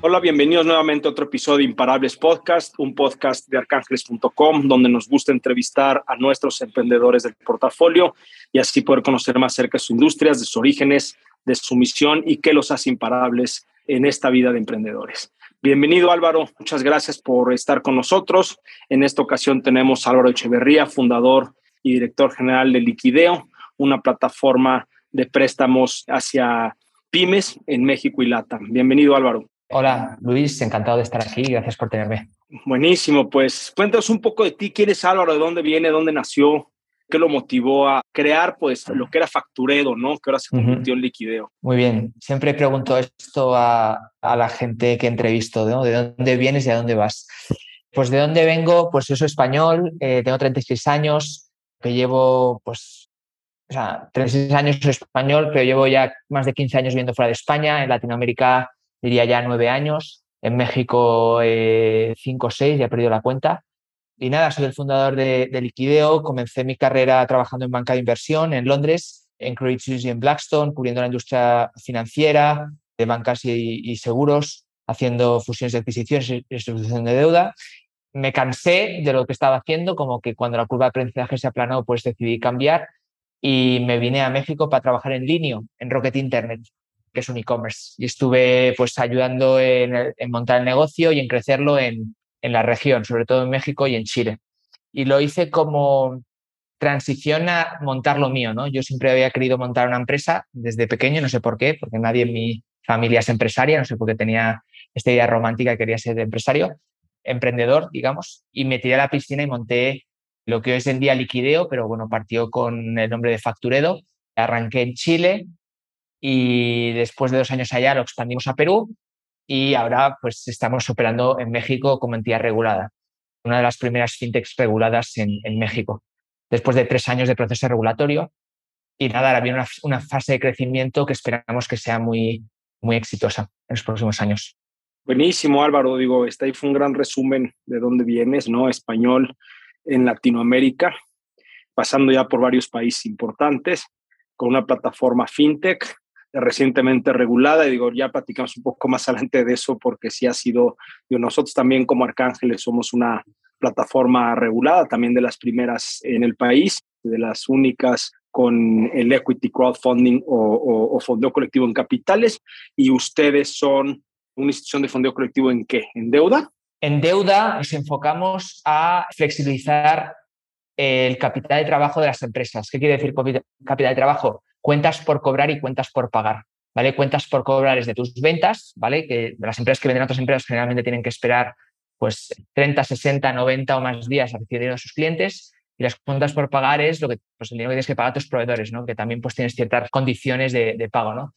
Hola, bienvenidos nuevamente a otro episodio de Imparables Podcast, un podcast de arcángeles.com, donde nos gusta entrevistar a nuestros emprendedores del portafolio y así poder conocer más acerca de sus industrias, de sus orígenes, de su misión y qué los hace imparables en esta vida de emprendedores. Bienvenido Álvaro, muchas gracias por estar con nosotros. En esta ocasión tenemos a Álvaro Echeverría, fundador y director general de Liquideo, una plataforma de préstamos hacia pymes en México y LATAM. Bienvenido Álvaro. Hola Luis, encantado de estar aquí, gracias por tenerme. Buenísimo, pues cuéntanos un poco de ti, quién es Álvaro, de dónde viene, dónde nació, qué lo motivó a crear pues lo que era facturero, ¿no? Que ahora se convirtió en liquideo. Muy bien, siempre pregunto esto a, a la gente que entrevisto, ¿no? ¿De dónde vienes y a dónde vas? Pues de dónde vengo, pues yo soy español, eh, tengo 36 años, que llevo pues o sea, 36 años soy español, pero llevo ya más de 15 años viviendo fuera de España, en Latinoamérica diría ya nueve años, en México eh, cinco o seis, ya he perdido la cuenta. Y nada, soy el fundador de, de, Liquideo, comencé mi carrera trabajando en banca de inversión en Londres, en Credit Suisse y en Blackstone, cubriendo la industria financiera, de bancas y, y seguros, haciendo fusiones de adquisiciones y distribución de deuda. Me cansé de lo que estaba haciendo, como que cuando la curva de aprendizaje se aplanó, pues decidí cambiar y me vine a México para trabajar en Linio, en Rocket Internet, que es un e-commerce. Y estuve pues ayudando en, montar el negocio y en crecerlo en, la región, sobre todo en México y en Chile. Y lo hice como transición a montar lo mío, ¿no? Yo siempre había querido montar una empresa desde pequeño, no sé por qué, porque nadie en mi familia es empresaria, no sé por qué tenía esta idea romántica que quería ser empresario, emprendedor, digamos, y me tiré a la piscina y monté lo que hoy es en día Liquideo, pero bueno, partió con el nombre de Facturedo. Arranqué en Chile, y después de dos años allá lo expandimos a Perú y ahora pues estamos operando en México como entidad regulada, una de las primeras fintechs reguladas en, en México, después de tres años de proceso regulatorio. Y nada, ahora viene una, una, fase de crecimiento que esperamos que sea muy, muy exitosa en los próximos años. Buenísimo, Álvaro. Digo, este ahí fue un gran resumen de dónde vienes, ¿no? Español en Latinoamérica, pasando ya por varios países importantes, con una plataforma fintech recientemente regulada y digo, ya platicamos un poco más adelante de eso porque sí ha sido, nosotros también como Arcángeles somos una plataforma regulada, también de las primeras en el país, de las únicas con el equity crowdfunding o, o, o fondeo colectivo en capitales y ustedes son una institución de fondeo colectivo en qué? ¿En deuda? En deuda nos enfocamos a flexibilizar el capital de trabajo de las empresas. ¿Qué quiere decir capital de trabajo? Cuentas por cobrar y cuentas por pagar. ¿Vale? Cuentas por cobrar es de tus ventas, ¿vale? Que las empresas que venden a otras empresas generalmente tienen que esperar pues 30, 60, 90 o más días a recibir dinero de sus clientes. Y las cuentas por pagar es lo que, pues el dinero que tienes que pagar a tus proveedores, ¿no? Que también pues tienes ciertas condiciones de, de pago, ¿no?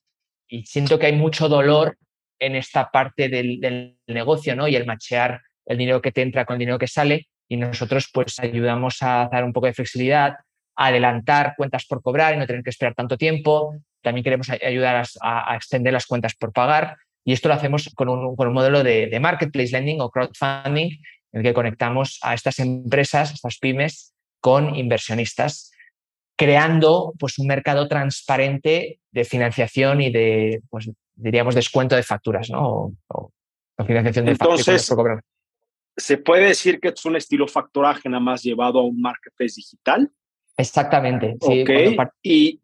Y siento que hay mucho dolor en esta parte del, del, negocio, ¿no? Y el machear el dinero que te entra con el dinero que sale. Y nosotros pues ayudamos a dar un poco de flexibilidad, adelantar cuentas por cobrar y no tener que esperar tanto tiempo. También queremos ayudar a, a extender las cuentas por pagar. Y esto lo hacemos con un, con un modelo de, de, marketplace lending o crowdfunding en el que conectamos a estas empresas, a estas pymes, con inversionistas, creando pues, un mercado transparente de financiación y de, pues, diríamos, descuento de facturas, ¿no? O, o financiación de Entonces, facturas por cobrar. ¿Se puede decir que es un estilo factoraje nada más llevado a un marketplace digital? Exactamente. Sí, okay. Y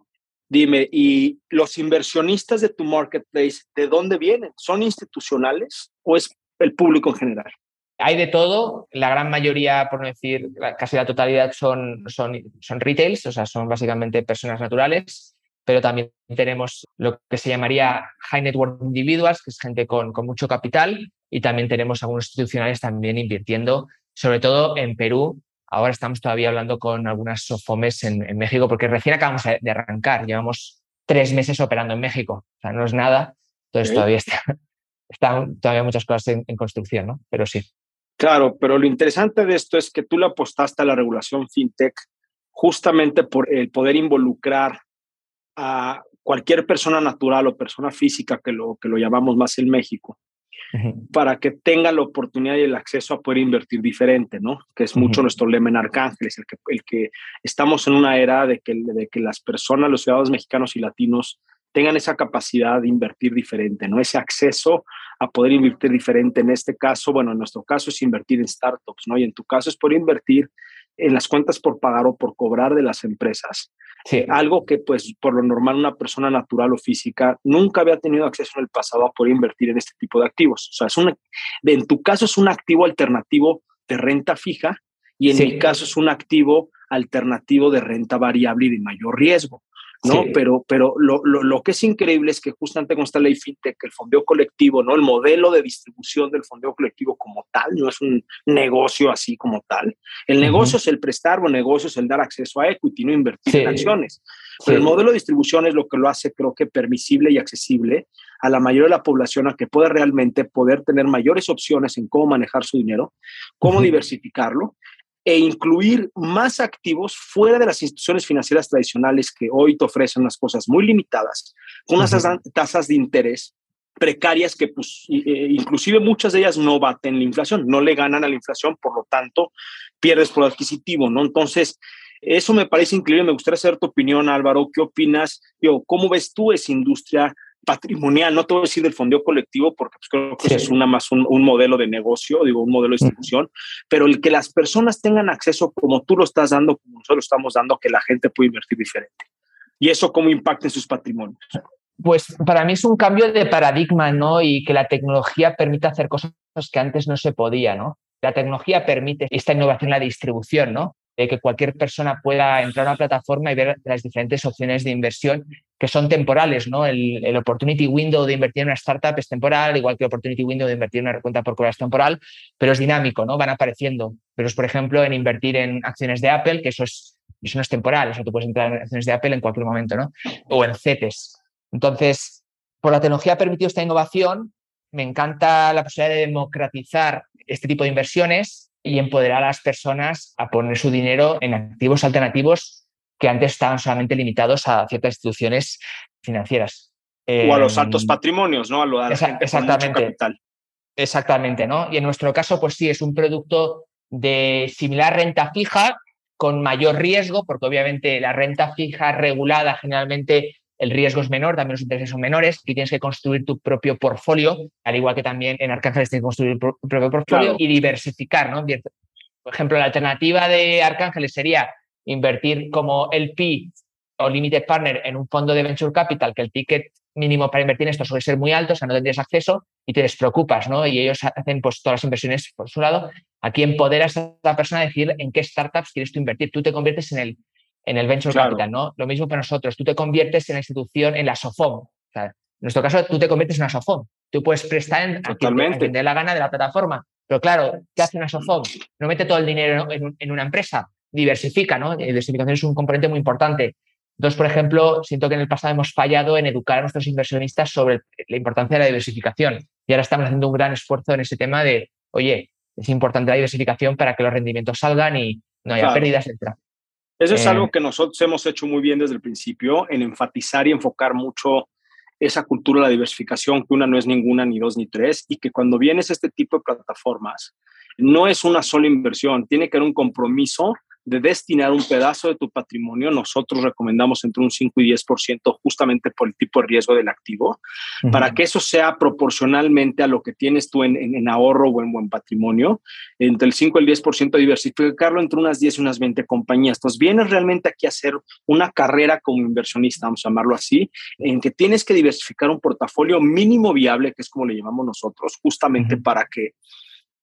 dime, ¿y los inversionistas de tu marketplace, de dónde vienen? ¿Son institucionales o es el público en general? Hay de todo, la gran mayoría, por no decir casi la totalidad, son, son, son retails, o sea, son básicamente personas naturales, pero también tenemos lo que se llamaría high net worth individuals, que es gente con, con mucho capital, y también tenemos algunos institucionales también invirtiendo, sobre todo en Perú, Ahora estamos todavía hablando con algunas SOFOMES en, en, México porque recién acabamos de arrancar. Llevamos tres meses operando en México. O sea, no es nada. Entonces ¿Sí? todavía está, están todavía muchas cosas en, en, construcción, ¿no? Pero sí. Claro, pero lo interesante de esto es que tú le apostaste a la regulación fintech justamente por el poder involucrar a cualquier persona natural o persona física, que lo, que lo llamamos más en México, para que tenga la oportunidad y el acceso a poder invertir diferente, ¿no? Que es mucho nuestro lema en Arcángeles, el que, el que estamos en una era de que, de que las personas, los ciudadanos mexicanos y latinos, tengan esa capacidad de invertir diferente, ¿no? Ese acceso a poder invertir diferente. En este caso, bueno, en nuestro caso es invertir en startups, ¿no? Y en tu caso es poder invertir en las cuentas por pagar o por cobrar de las empresas. Sí. Algo que, pues, por lo normal, una persona natural o física nunca había tenido acceso en el pasado a poder invertir en este tipo de activos. O sea, es un, en tu caso es un activo alternativo de renta fija y en mi caso es un activo alternativo de renta variable y de mayor riesgo. ¿No? Pero, pero lo, lo, lo, que es increíble es que justamente con esta ley fintech, el fondeo colectivo, ¿no? El modelo de distribución del fondeo colectivo como tal, no es un negocio así como tal. El negocio es el prestar o el negocio es el dar acceso a equity, no invertir en acciones. Pero el modelo de distribución es lo que lo hace, creo que, permisible y accesible a la mayoría de la población a que pueda realmente poder tener mayores opciones en cómo manejar su dinero, cómo diversificarlo e incluir más activos fuera de las instituciones financieras tradicionales que hoy te ofrecen unas cosas muy limitadas, con unas tasas de interés precarias que pues, eh, inclusive muchas de ellas no baten la inflación, no le ganan a la inflación, por lo tanto pierdes por adquisitivo, ¿no? Entonces, eso me parece increíble, me gustaría saber tu opinión, Álvaro, ¿qué opinas? Yo, ¿Cómo ves tú esa industria patrimonial, no te voy a decir del fondeo colectivo, porque pues, creo que es una más un, modelo de negocio, digo, un modelo de distribución, pero el que las personas tengan acceso como tú lo estás dando, como nosotros lo estamos dando, que la gente puede invertir diferente. ¿Y eso cómo impacta en sus patrimonios? Pues para mí es un cambio de paradigma, ¿no? Y que la tecnología permite hacer cosas que antes no se podía, ¿no? La tecnología permite esta innovación en la distribución, ¿no? De que cualquier persona pueda entrar a una plataforma y ver las diferentes opciones de inversión que son temporales, ¿no? El, opportunity window de invertir en una startup es temporal, igual que el opportunity window de invertir en una cuenta por cobrar es temporal, pero es dinámico, ¿no? Van apareciendo. Pero es, por ejemplo, en invertir en acciones de Apple, que eso es, eso no es temporal, o tú puedes entrar en acciones de Apple en cualquier momento, ¿no? O en CETES. Entonces, por la tecnología ha permitido esta innovación, me encanta la posibilidad de democratizar este tipo de inversiones y empoderar a las personas a poner su dinero en activos alternativos que antes estaban solamente limitados a ciertas instituciones financieras. O a los altos em, patrimonios, ¿no? A lo exactamente. Capital. Exactamente, ¿no? Y en nuestro caso, pues sí, es un producto de similar renta fija con mayor riesgo, porque obviamente la renta fija regulada generalmente el riesgo es menor, también los intereses son menores, y tienes que construir tu propio portfolio, al igual que también en Arcángeles tienes que construir tu propio portfolio y diversificar, ¿no? Por ejemplo, la alternativa de Arcángeles sería invertir como LP o Limited Partner en un fondo de Venture Capital, que el ticket mínimo para invertir en esto suele ser muy alto, o sea, no tendrías acceso y te despreocupas, ¿no? Y ellos hacen pues todas las inversiones por su lado. Aquí empoderas a la persona a decir en qué startups quieres tú invertir. Tú te conviertes en el en el venture capital, ¿no? Lo mismo para nosotros, tú te conviertes en la institución, en la SOFOM. en nuestro caso, tú te conviertes en una SOFOM. Tú puedes prestar en, a, quien, dé la gana de la plataforma. Pero claro, ¿qué hace una SOFOM? No mete todo el dinero en, una empresa, diversifica, ¿no? diversificación es un componente muy importante. Entonces, por ejemplo, siento que en el pasado hemos fallado en educar a nuestros inversionistas sobre la importancia de la diversificación. Y ahora estamos haciendo un gran esfuerzo en ese tema de, oye, es importante la diversificación para que los rendimientos salgan y no haya pérdidas, etc. Eso es algo eh, que nosotros hemos hecho muy bien desde el principio, en enfatizar y enfocar mucho esa cultura de la diversificación, que una no es ninguna, ni dos, ni tres, y que cuando vienes a este tipo de plataformas, no es una sola inversión, tiene que haber un compromiso de destinar un pedazo de tu patrimonio, nosotros recomendamos entre un 5 y 10% justamente por el tipo de riesgo del activo, para que eso sea proporcionalmente a lo que tienes tú en, ahorro o en buen patrimonio, entre el 5 y el 10% diversificarlo entre unas 10 y unas 20 compañías. Entonces, vienes realmente aquí a hacer una carrera como inversionista, vamos a llamarlo así, en que tienes que diversificar un portafolio mínimo viable, que es como le llamamos nosotros, justamente para que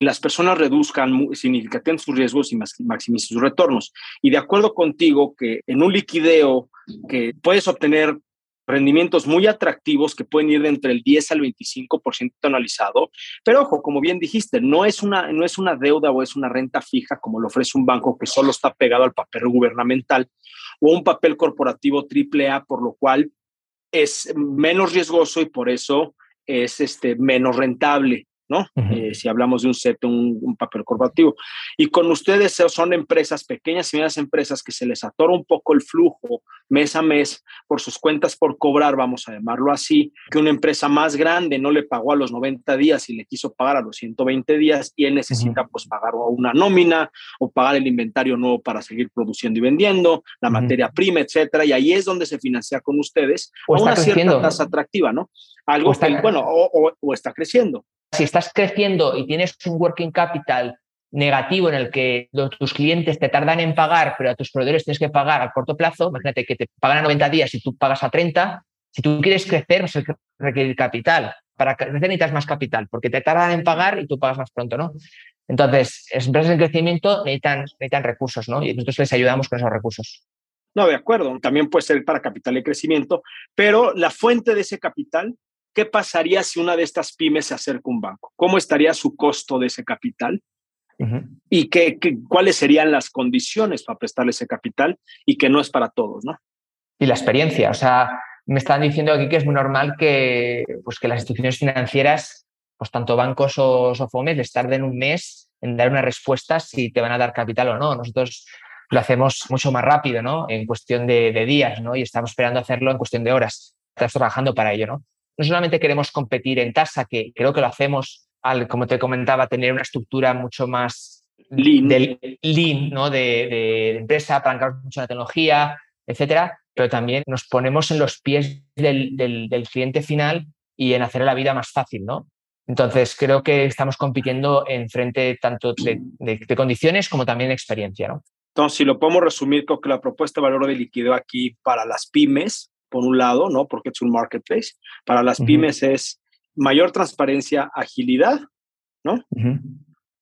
las personas reduzcan significativamente sus riesgos y maximicen sus retornos. Y de acuerdo contigo que en un liquideo que puedes obtener rendimientos muy atractivos que pueden ir de entre el 10 al 25% anualizado, pero ojo, como bien dijiste, no es una no es una deuda o es una renta fija como lo ofrece un banco que solo está pegado al papel gubernamental o un papel corporativo triple A, por lo cual es menos riesgoso y por eso es este menos rentable ¿no? Eh, si hablamos de un CETE, un, papel corporativo. Y con ustedes son empresas pequeñas y medianas empresas que se les atora un poco el flujo mes a mes por sus cuentas por cobrar, vamos a llamarlo así, que una empresa más grande no le pagó a los 90 días y le quiso pagar a los 120 días y él necesita pues pagar una nómina o pagar el inventario nuevo para seguir produciendo y vendiendo, la materia prima, etcétera. Y ahí es donde se financia con ustedes a una cierta tasa atractiva, ¿no? Algo que, bueno, o está creciendo. Si estás creciendo y tienes un working capital negativo en el que tus clientes te tardan en pagar, pero a tus proveedores tienes que pagar a corto plazo, imagínate que te pagan a 90 días y tú pagas a 30, si tú quieres crecer, vas a requerir capital. Para crecer necesitas más capital, porque te tardan en pagar y tú pagas más pronto, ¿no? Entonces, empresas en crecimiento necesitan, necesitan recursos, ¿no? Y nosotros les ayudamos con esos recursos. No, de acuerdo. También puede ser para capital de crecimiento, pero la fuente de ese capital ¿qué pasaría si una de estas pymes se acerca a un banco? ¿Cómo estaría su costo de ese capital? ¿Y qué, cuáles serían las condiciones para prestarle ese capital y que no es para todos, ¿no? Y la experiencia, o sea, me están diciendo aquí que es muy normal que, pues, que las instituciones financieras, pues tanto bancos o, o les tarden un mes en dar una respuesta si te van a dar capital o no. Nosotros lo hacemos mucho más rápido, ¿no? En cuestión de, de días, ¿no? Y estamos esperando hacerlo en cuestión de horas. Estás trabajando para ello, ¿no? No solamente queremos competir en tasa, que creo que lo hacemos al, como te comentaba, tener una estructura mucho más lean, lean ¿no? de, de, empresa, apalancar mucho la tecnología, etcétera, pero también nos ponemos en los pies del, del, cliente final y en hacer la vida más fácil, ¿no? Entonces, creo que estamos compitiendo en frente tanto de, de, condiciones como también de experiencia, ¿no? Entonces, si lo podemos resumir, creo que la propuesta de valor de liquidez aquí para las pymes por un lado, ¿no? Porque es un marketplace. Para las pymes es mayor transparencia, agilidad, ¿no? Eh,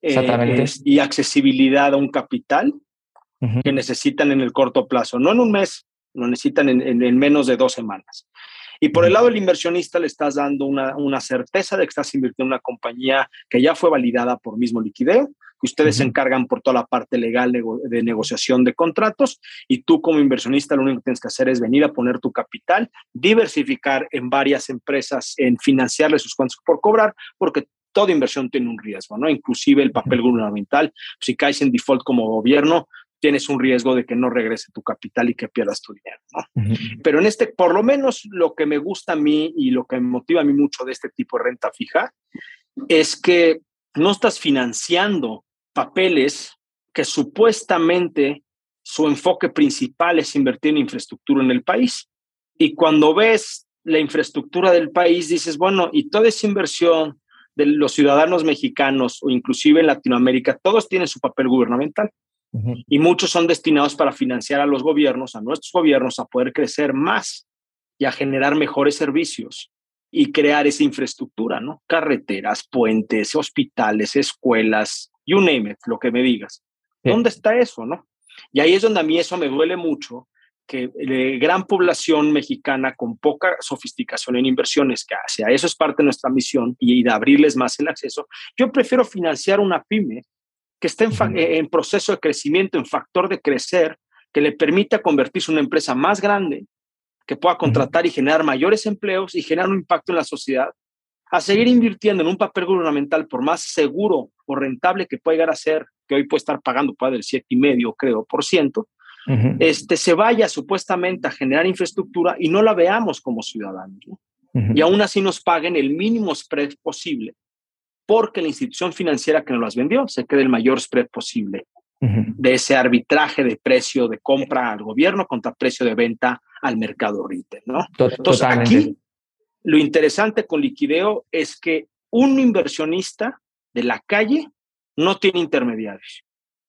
Exactamente. y accesibilidad a un capital que necesitan en el corto plazo, no en un mes, lo necesitan en, menos de dos semanas. Y por el lado del inversionista le estás dando una, una certeza de que estás invirtiendo en una compañía que ya fue validada por mismo liquideo, ustedes se encargan por toda la parte legal de negociación de contratos y tú como inversionista lo único que tienes que hacer es venir a poner tu capital, diversificar en varias empresas, en financiarles sus cuentas por cobrar, porque toda inversión tiene un riesgo, ¿no? Inclusive el papel gubernamental, si caes en default como gobierno, tienes un riesgo de que no regrese tu capital y que pierdas tu dinero, ¿no? Pero en este, por lo menos lo que me gusta a mí y lo que me motiva a mí mucho de este tipo de renta fija es que no estás financiando papeles que supuestamente su enfoque principal es invertir en infraestructura en el país. Y cuando ves la infraestructura del país, dices, bueno, y toda esa inversión de los ciudadanos mexicanos o inclusive en Latinoamérica, todos tienen su papel gubernamental. Y muchos son destinados para financiar a los gobiernos, a nuestros gobiernos, a poder crecer más y a generar mejores servicios y crear esa infraestructura, ¿no? Carreteras, puentes, hospitales, escuelas, you name it, lo que me digas. ¿Dónde está eso, no? Y ahí es donde a mí eso me duele mucho, que la gran población mexicana con poca sofisticación en inversiones, que hace, a eso es parte de nuestra misión y de abrirles más el acceso, yo prefiero financiar una pyme que esté en, en proceso de crecimiento, en factor de crecer, que le permita convertirse en una empresa más grande, que pueda contratar y generar mayores empleos y generar un impacto en la sociedad, a seguir invirtiendo en un papel gubernamental, por más seguro o rentable que pueda llegar a ser, que hoy puede estar pagando puede del 7,5, creo, por ciento, este, se vaya supuestamente a generar infraestructura y no la veamos como ciudadanos. Y aún así nos paguen el mínimo spread posible, porque la institución financiera que nos las vendió se quede el mayor spread posible de ese arbitraje de precio de compra al gobierno contra precio de venta al mercado retail. ¿no? Entonces, aquí lo interesante con liquideo es que un inversionista de la calle no tiene intermediarios.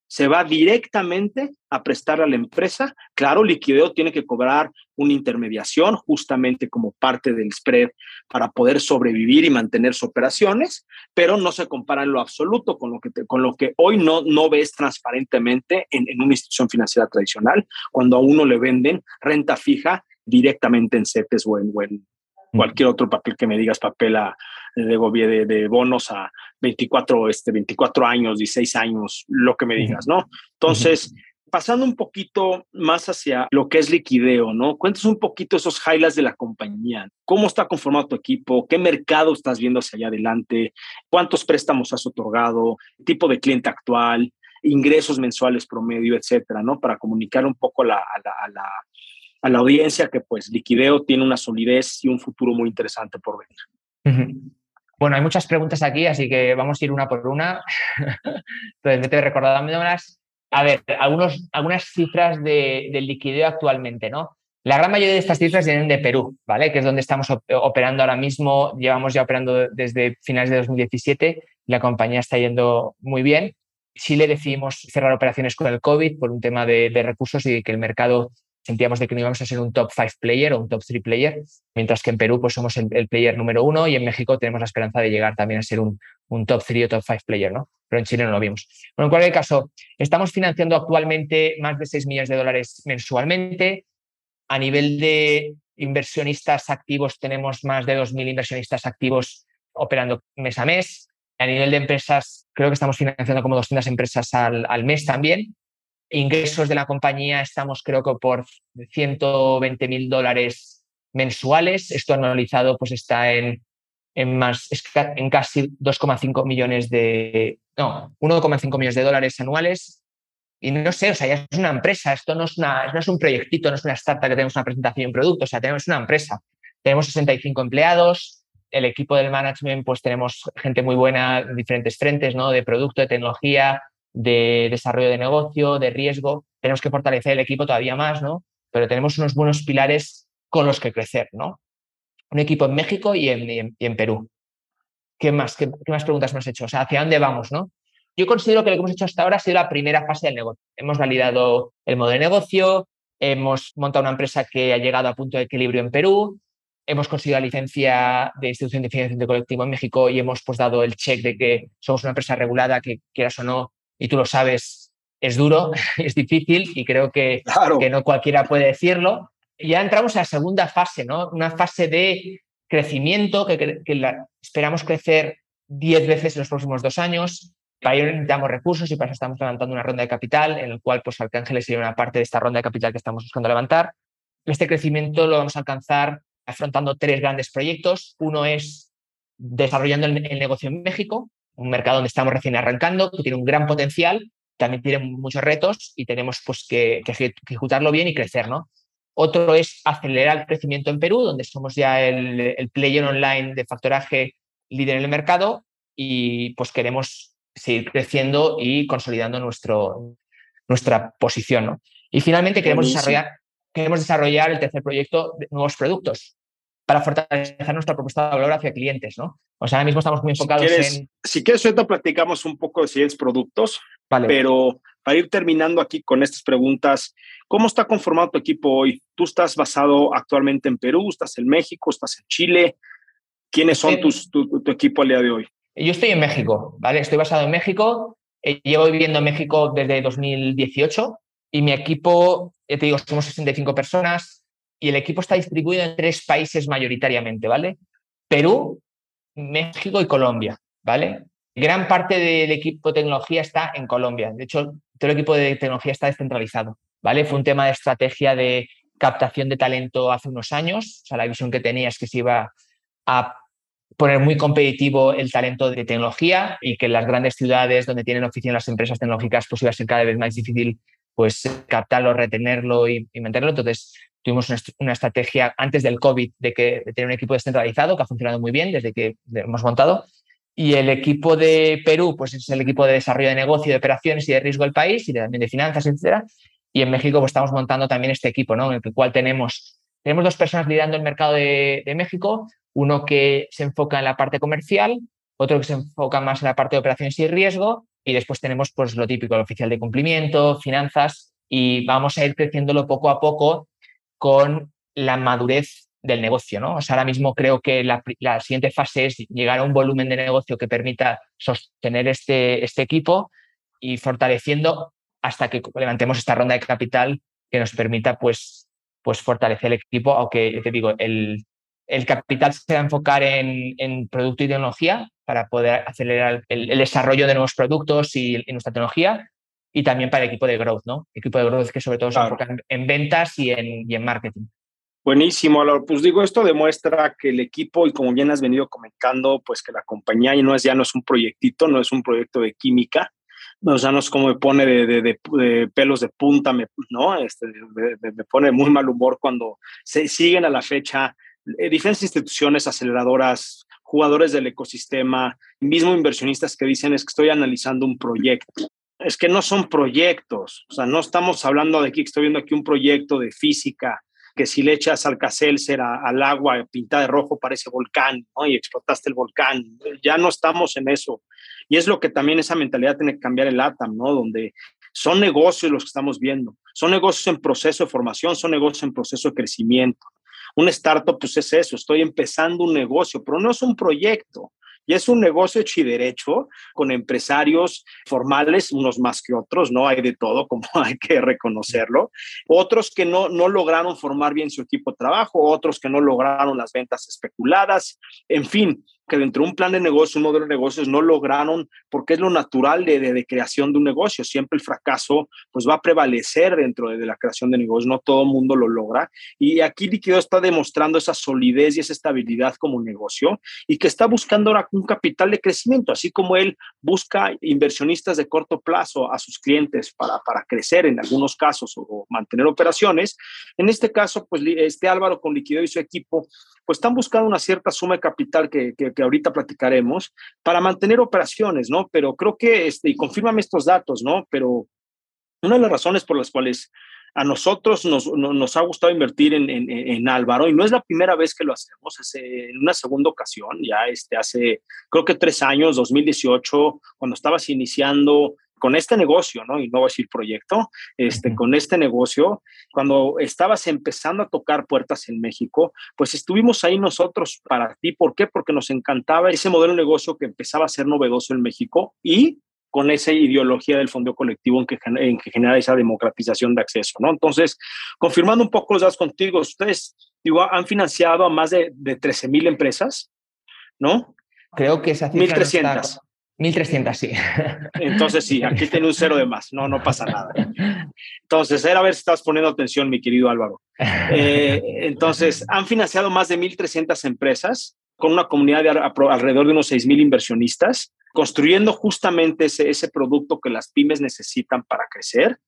Se va directamente a prestar a la empresa. Claro, liquideo tiene que cobrar una intermediación justamente como parte del spread para poder sobrevivir y mantener sus operaciones, pero no se compara en lo absoluto con lo que, con lo que hoy no, no ves transparentemente en, una institución financiera tradicional, cuando a uno le venden renta fija directamente en CETES o en, o en, cualquier otro papel que me digas, papel a, de, de, bonos a 24, este, 24 años, 16 años, lo que me digas, ¿no? Entonces, pasando un poquito más hacia lo que es liquideo, ¿no? Cuéntanos un poquito esos highlights de la compañía. ¿Cómo está conformado tu equipo? ¿Qué mercado estás viendo hacia allá adelante? ¿Cuántos préstamos has otorgado? ¿Tipo de cliente actual? ¿Ingresos mensuales promedio, etcétera, ¿no? Para comunicar un poco a la, a la, a la, audiencia que, pues, liquideo tiene una solidez y un futuro muy interesante por venir. Bueno, hay muchas preguntas aquí, así que vamos a ir una por una. Entonces, vete recordándolas a ver, algunos, algunas cifras de, del liquideo actualmente, ¿no? La gran mayoría de estas cifras vienen de Perú, ¿vale? Que es donde estamos operando ahora mismo. Llevamos ya operando desde finales de 2017. La compañía está yendo muy bien. Chile decidimos cerrar operaciones con el COVID por un tema de, de recursos y que el mercado sentíamos de que no íbamos a ser un top 5 player o un top 3 player, mientras que en Perú pues somos el, player número uno y en México tenemos la esperanza de llegar también a ser un, top 3 o top 5 player, ¿no? Pero en Chile no lo vimos. Bueno, en cualquier caso, estamos financiando actualmente más de 6 millones de dólares mensualmente. A nivel de inversionistas activos tenemos más de 2.000 inversionistas activos operando mes a mes. A nivel de empresas, creo que estamos financiando como 200 empresas al mes también ingresos de la compañía estamos creo que por 120 mil dólares mensuales. Esto anualizado pues está en, en, más, en casi 2,5 millones de, no, 1,5 millones de dólares anuales. Y no sé, o sea, ya es una empresa, esto no es, una, no es un proyectito, no es una startup que tenemos una presentación y un producto, o sea, tenemos una empresa. Tenemos 65 empleados, el equipo del management, pues tenemos gente muy buena en diferentes frentes, ¿no? De producto, de tecnología, de desarrollo de negocio, de riesgo. Tenemos que fortalecer el equipo todavía más, ¿no? Pero tenemos unos buenos pilares con los que crecer, ¿no? Un equipo en México y en, Perú. ¿Qué más, qué, más preguntas hemos hecho? O sea, ¿hacia dónde vamos, no? Yo considero que lo que hemos hecho hasta ahora ha sido la primera fase del negocio. Hemos validado el modo de negocio, hemos montado una empresa que ha llegado a punto de equilibrio en Perú, hemos conseguido la licencia de institución de financiación de colectivo en México y hemos pues, dado el check de que somos una empresa regulada que, quieras o no, y tú lo sabes, es duro, es difícil y creo que, que no cualquiera puede decirlo. Y ya entramos a la segunda fase, ¿no? Una fase de crecimiento que, esperamos crecer 10 veces en los próximos dos años. Para ello necesitamos recursos y para eso estamos levantando una ronda de capital en el cual pues Arcángeles sería una parte de esta ronda de capital que estamos buscando levantar. Este crecimiento lo vamos a alcanzar afrontando tres grandes proyectos. Uno es desarrollando el negocio en México, un mercado donde estamos recién arrancando, que tiene un gran potencial, también tiene muchos retos y tenemos pues, que, ejecutarlo bien y crecer. ¿no? Otro es acelerar el crecimiento en Perú, donde somos ya el, player online de factoraje líder en el mercado y pues queremos seguir creciendo y consolidando nuestro, nuestra posición. ¿no? Y finalmente queremos desarrollar, queremos desarrollar el tercer proyecto de nuevos productos para fortalecer nuestra propuesta de valor hacia clientes, ¿no? O sea, ahora mismo estamos muy enfocados en... Si quieres, ahorita platicamos un poco de siguientes productos, vale. pero para ir terminando aquí con estas preguntas, ¿cómo está conformado tu equipo hoy? ¿Tú estás basado actualmente en Perú, estás en México, estás en Chile? ¿Quiénes son tus, tu, equipo al día de hoy? Yo estoy en México, ¿vale? Estoy basado en México. Eh, llevo viviendo en México desde 2018 y mi equipo, te digo, somos 65 personas y el equipo está distribuido en tres países mayoritariamente, ¿vale? Perú, México y Colombia, ¿vale? Gran parte del equipo de tecnología está en Colombia. De hecho, todo el equipo de tecnología está descentralizado, ¿vale? Fue un tema de estrategia de captación de talento hace unos años. O sea, la visión que tenía es que se iba a poner muy competitivo el talento de tecnología y que en las grandes ciudades donde tienen oficina las empresas tecnológicas pues iba a ser cada vez más difícil pues captarlo, retenerlo y, y mantenerlo. Entonces tuvimos una, estrategia antes del COVID de, que, tener un equipo descentralizado que ha funcionado muy bien desde que hemos montado. Y el equipo de Perú, pues es el equipo de desarrollo de negocio, de operaciones y de riesgo del país y también de finanzas, etcétera. Y en México, pues estamos montando también este equipo, ¿no? En el cual tenemos, tenemos dos personas liderando el mercado de, de México, uno que se enfoca en la parte comercial, otro que se enfoca más en la parte de operaciones y riesgo, y después tenemos pues lo típico, el oficial de cumplimiento, finanzas, y vamos a ir creciéndolo poco a poco con la madurez del negocio. ¿no? O sea, ahora mismo creo que la, siguiente fase es llegar a un volumen de negocio que permita sostener este, este equipo y fortaleciendo hasta que levantemos esta ronda de capital que nos permita pues, pues fortalecer el equipo, aunque te digo, el, el capital se va a enfocar en, en, producto y tecnología para poder acelerar el, desarrollo de nuevos productos y, y, nuestra tecnología, y también para el equipo de growth, ¿no? Equipo de growth que sobre todo se enfoca en, ventas y en, y en marketing. Buenísimo, pues digo, esto demuestra que el equipo, y como bien has venido comentando, pues que la compañía no es, ya no es un proyectito, no es un proyecto de química, o sea, no es como me pone de, pelos de punta, me, ¿no? Este, me, pone muy mal humor cuando se siguen a la fecha eh, diferentes instituciones aceleradoras, jugadores del ecosistema, mismo inversionistas que dicen es que estoy analizando un proyecto. Es que no son proyectos, o sea, no estamos hablando de aquí, estoy viendo aquí un proyecto de física, que si le echas alcacelser al agua pintada de rojo parece volcán, ¿no? Y explotaste el volcán. Ya no estamos en eso. Y es lo que también esa mentalidad tiene que cambiar el ATAM, ¿no? Donde son negocios los que estamos viendo. Son negocios en proceso de formación, son negocios en proceso de crecimiento. Un startup, pues es eso, estoy empezando un negocio, pero no es un proyecto. Y es un negocio hecho y derecho con empresarios formales, unos más que otros, ¿no? Hay de todo, como hay que reconocerlo. Otros que no, no lograron formar bien su equipo de trabajo, otros que no lograron las ventas especuladas, en fin, que dentro de un plan de negocio, un modelo de negocios, no lograron, porque es lo natural de, de, creación de un negocio. Siempre el fracaso pues va a prevalecer dentro de, la creación de negocios, no todo mundo lo logra. Y aquí Liquido está demostrando esa solidez y esa estabilidad como negocio y que está buscando ahora un capital de crecimiento, así como él busca inversionistas de corto plazo a sus clientes para, para crecer en algunos casos o, mantener operaciones. En este caso, pues este Álvaro con Liquido y su equipo, pues están buscando una cierta suma de capital que, que que ahorita platicaremos, para mantener operaciones, ¿no? Pero creo que, este, y confírmame estos datos, ¿no? Pero una de las razones por las cuales a nosotros nos, nos ha gustado invertir en, en, Álvaro, y no es la primera vez que lo hacemos, es en una segunda ocasión, ya este, hace creo que tres años, 2018, cuando estabas iniciando con este negocio, ¿no? Y no voy a decir proyecto, este, con este negocio, cuando estabas empezando a tocar puertas en México, pues estuvimos ahí nosotros para ti. ¿Por qué? Porque nos encantaba ese modelo de negocio que empezaba a ser novedoso en México y con esa ideología del fondo colectivo en que, en que genera esa democratización de acceso, ¿no? Entonces, confirmando un poco los datos contigo, ustedes digo, han financiado a más de, de 13 mil empresas, ¿no? Creo que esa cifra 1.300. 1300, sí. Entonces, sí, aquí tiene un cero de más, no, no pasa nada. Entonces, era a ver si estás poniendo atención, mi querido Álvaro. Eh, entonces, han financiado más de 1.300 empresas con una comunidad de alrededor de unos 6.000 inversionistas, construyendo justamente ese, ese producto que las pymes necesitan para crecer.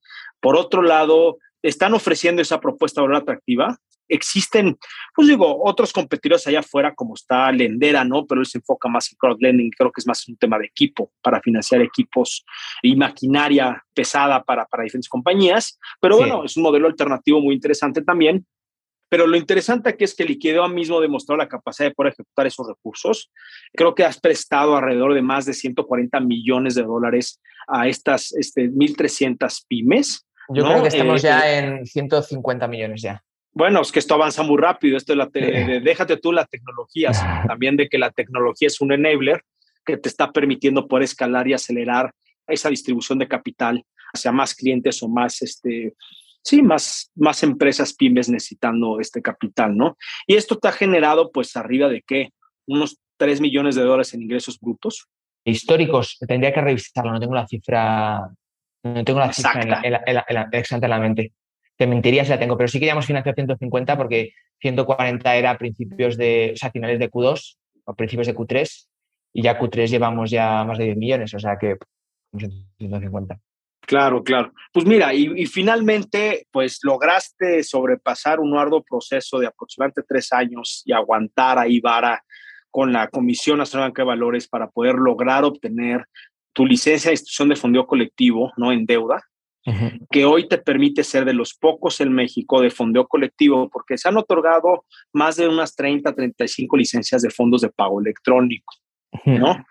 Por otro lado, están ofreciendo esa propuesta de atractiva, existen, pues digo, otros competidores allá afuera, como está Lendera, ¿no? Pero él se enfoca más en crowdlending, creo que es más un tema de equipo, para financiar equipos y maquinaria pesada para, para diferentes compañías. Pero bueno, es un modelo alternativo muy interesante también. Pero lo interesante aquí es que Liquideo ha mismo demostrado la capacidad de poder ejecutar esos recursos. Creo que has prestado alrededor de más de 140 millones de dólares a estas este, 1.300 pymes. Yo creo que estamos eh, ya eh, en 150 millones ya bueno, es que esto avanza muy rápido, esto la déjate tú la tecnología, también de que la tecnología es un enabler que te está permitiendo poder escalar y acelerar esa distribución de capital hacia más clientes o más, este, sí, más, más empresas pymes necesitando este capital, ¿no? Y esto te ha generado, pues, arriba de qué? Unos 3 millones de dólares en ingresos brutos. Históricos, tendría que revisarlo, no tengo la cifra, no tengo la cifra exacta en la mente te mentiría si la tengo, pero sí que ya hemos financiado 150 porque 140 era principios de, o sea, finales de Q2 o principios de Q3 y ya Q3 llevamos ya más de 10 millones, o sea que 150. Claro, claro. Pues mira, y, finalmente, pues lograste sobrepasar un arduo proceso de aproximadamente tres años y aguantar ahí vara con la Comisión Nacional de Valores para poder lograr obtener tu licencia de institución de fondeo colectivo, no en deuda, que hoy te permite ser de los pocos en México de fondeo colectivo, porque se han otorgado más de unas 30, 35 licencias de fondos de pago electrónico, ¿no?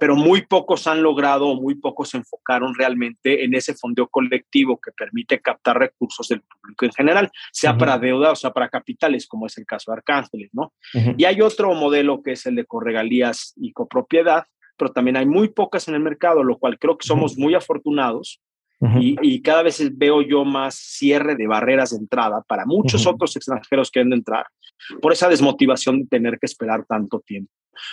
Pero muy pocos han logrado, muy pocos se enfocaron realmente en ese fondeo colectivo que permite captar recursos del público en general, sea para deuda o sea para capitales, como es el caso de Arcángeles, ¿no? Y hay otro modelo que es el de corregalías y copropiedad, pero también hay muy pocas en el mercado, lo cual creo que somos muy afortunados y, cada vez veo yo más cierre de barreras de entrada para muchos otros extranjeros que han de entrar por esa desmotivación de tener que esperar tanto tiempo.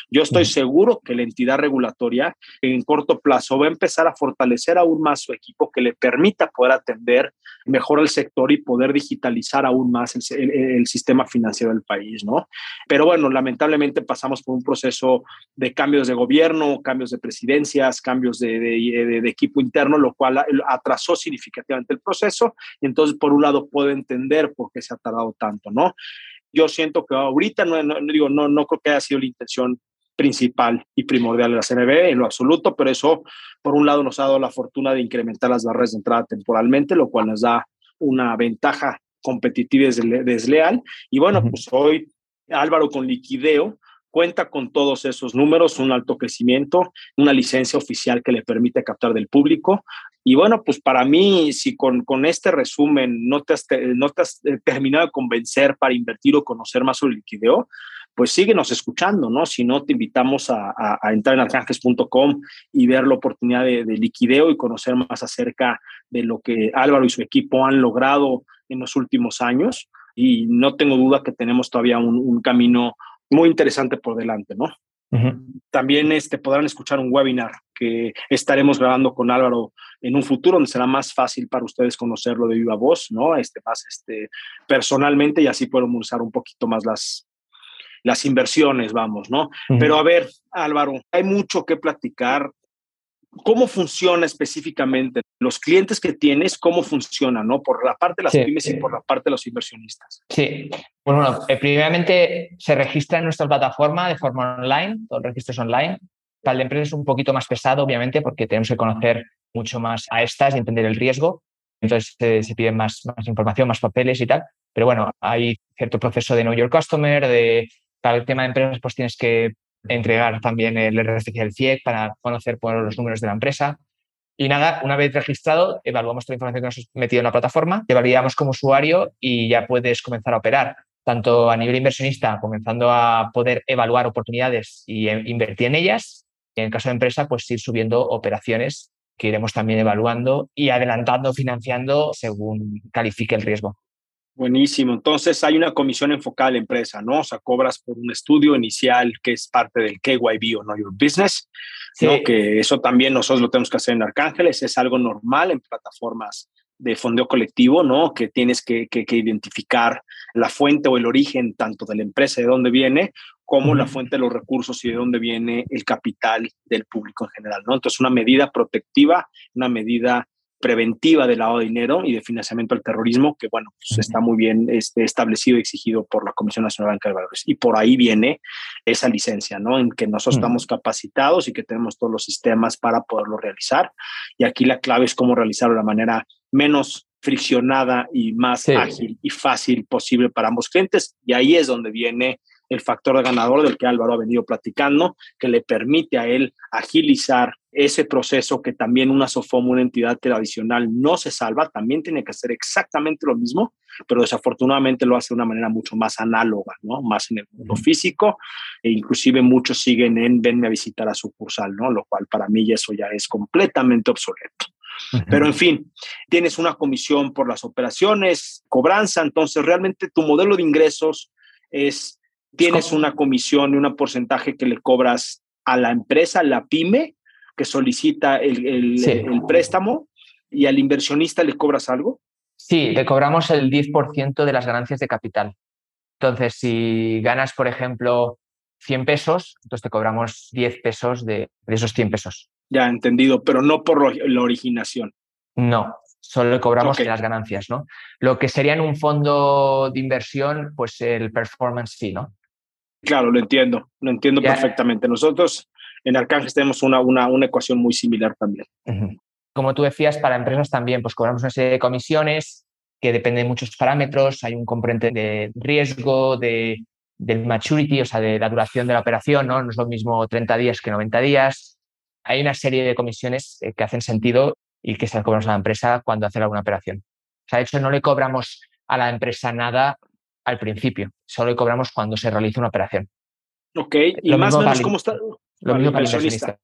Yo estoy seguro que la entidad regulatoria en corto plazo va a empezar a fortalecer aún más su equipo que le permita poder atender mejor el sector y poder digitalizar aún más el, el, sistema financiero del país, ¿no? Pero bueno, lamentablemente pasamos por un proceso de cambios de gobierno, cambios de presidencias, cambios de, de, de equipo interno, lo cual atrasó significativamente el proceso. Entonces, por un lado, puedo entender por qué se ha tardado tanto, ¿no? Yo siento que ahorita no, no, digo, no, no creo que haya sido la intención principal y primordial de la CNB en lo absoluto, pero eso, por un lado, nos ha dado la fortuna de incrementar las barreras de entrada temporalmente, lo cual nos da una ventaja competitiva desleal. Y bueno, pues hoy Álvaro con liquideo cuenta con todos esos números, un alto crecimiento, una licencia oficial que le permite captar del público. Y bueno, pues para mí, si con, con este resumen no te, has, no te has eh, terminado de convencer para invertir o conocer más sobre liquideo, pues síguenos escuchando, ¿no? Si no, te invitamos a, a, entrar en arcanjes.com y ver la oportunidad de, de, liquideo y conocer más acerca de lo que Álvaro y su equipo han logrado en los últimos años. Y no tengo duda que tenemos todavía un, un camino muy interesante por delante, ¿no? También este, podrán escuchar un webinar que estaremos grabando con Álvaro en un futuro, donde será más fácil para ustedes conocerlo de viva voz, ¿no? Este, más este, personalmente y así podemos usar un poquito más las, las inversiones, vamos, ¿no? Pero a ver, Álvaro, hay mucho que platicar ¿Cómo funciona específicamente? Los clientes que tienes, ¿cómo funcionan? ¿no? Por la parte de las pymes y por la parte de los inversionistas. Sí, bueno, bueno eh, primeramente se registra en nuestra plataforma de forma online, todo el registro es online. Para el de empresa es un poquito más pesado, obviamente, porque tenemos que conocer mucho más a estas y entender el riesgo. Entonces eh, se pide más, más información, más papeles y tal. Pero bueno, hay cierto proceso de Know Your Customer, de para el tema de empresas, pues tienes que entregar también el RFC del CIEC para conocer los números de la empresa. Y nada, una vez registrado, evaluamos toda la información que nos has metido en la plataforma, te validamos como usuario y ya puedes comenzar a operar, tanto a nivel inversionista, comenzando a poder evaluar oportunidades y e, invertir en ellas. Y en el caso de empresa, pues ir subiendo operaciones que iremos también evaluando y adelantando, financiando según califique el riesgo. Buenísimo. Entonces hay una comisión enfocada a la empresa, ¿no? O sea, cobras por un estudio inicial que es parte del KYB o Know Your Business, ¿no? Que eso también nosotros lo tenemos que hacer en Arcángeles, es algo normal en plataformas de fondeo colectivo, ¿no? Que tienes que, que, que, identificar la fuente o el origen tanto de la empresa, de dónde viene, como la fuente de los recursos y de dónde viene el capital del público en general, ¿no? Entonces, una medida protectiva, una medida preventiva del lavado de dinero y de financiamiento al terrorismo, que bueno, pues está muy bien este, establecido y exigido por la Comisión Nacional de Banca de Valores. Y por ahí viene esa licencia, ¿no? En que nosotros estamos capacitados y que tenemos todos los sistemas para poderlo realizar. Y aquí la clave es cómo realizarlo de la manera menos friccionada y más ágil y fácil posible para ambos clientes. Y ahí es donde viene el factor de ganador del que Álvaro ha venido platicando, que le permite a él agilizar ese proceso que también una SOFOM, una entidad tradicional, no se salva, también tiene que hacer exactamente lo mismo, pero desafortunadamente lo hace de una manera mucho más análoga, ¿no? Más en el mundo físico, e inclusive muchos siguen en venme a visitar a sucursal, ¿no? Lo cual para mí eso ya es completamente obsoleto. Pero en fin, tienes una comisión por las operaciones, cobranza, entonces realmente tu modelo de ingresos es, tienes una comisión y un porcentaje que le cobras a la empresa, la pyme, que solicita el, el, préstamo y al inversionista le cobras algo? Sí, le cobramos el 10% de las ganancias de capital. Entonces, si ganas, por ejemplo, 100 pesos, entonces te cobramos 10 pesos de, esos 100 pesos. Ya, entendido, pero no por la originación. No, solo le cobramos las ganancias, ¿no? Lo que sería en un fondo de inversión, pues el performance fee, ¿no? Claro, lo entiendo, lo entiendo perfectamente. Nosotros en Arcángel tenemos una, una, una ecuación muy similar también. Como tú decías, para empresas también, pues cobramos una serie de comisiones que dependen de muchos parámetros. Hay un componente de riesgo, de, del maturity, o sea, de la duración de la operación, ¿no? No es lo mismo 30 días que 90 días. Hay una serie de comisiones eh, que hacen sentido y que se las cobramos a la empresa cuando hace alguna operación. O sea, de hecho, no le cobramos a la empresa nada al principio, solo le cobramos cuando se realiza una operación. Ok, y más o menos, ¿cómo está? Lo mismo para inversionista.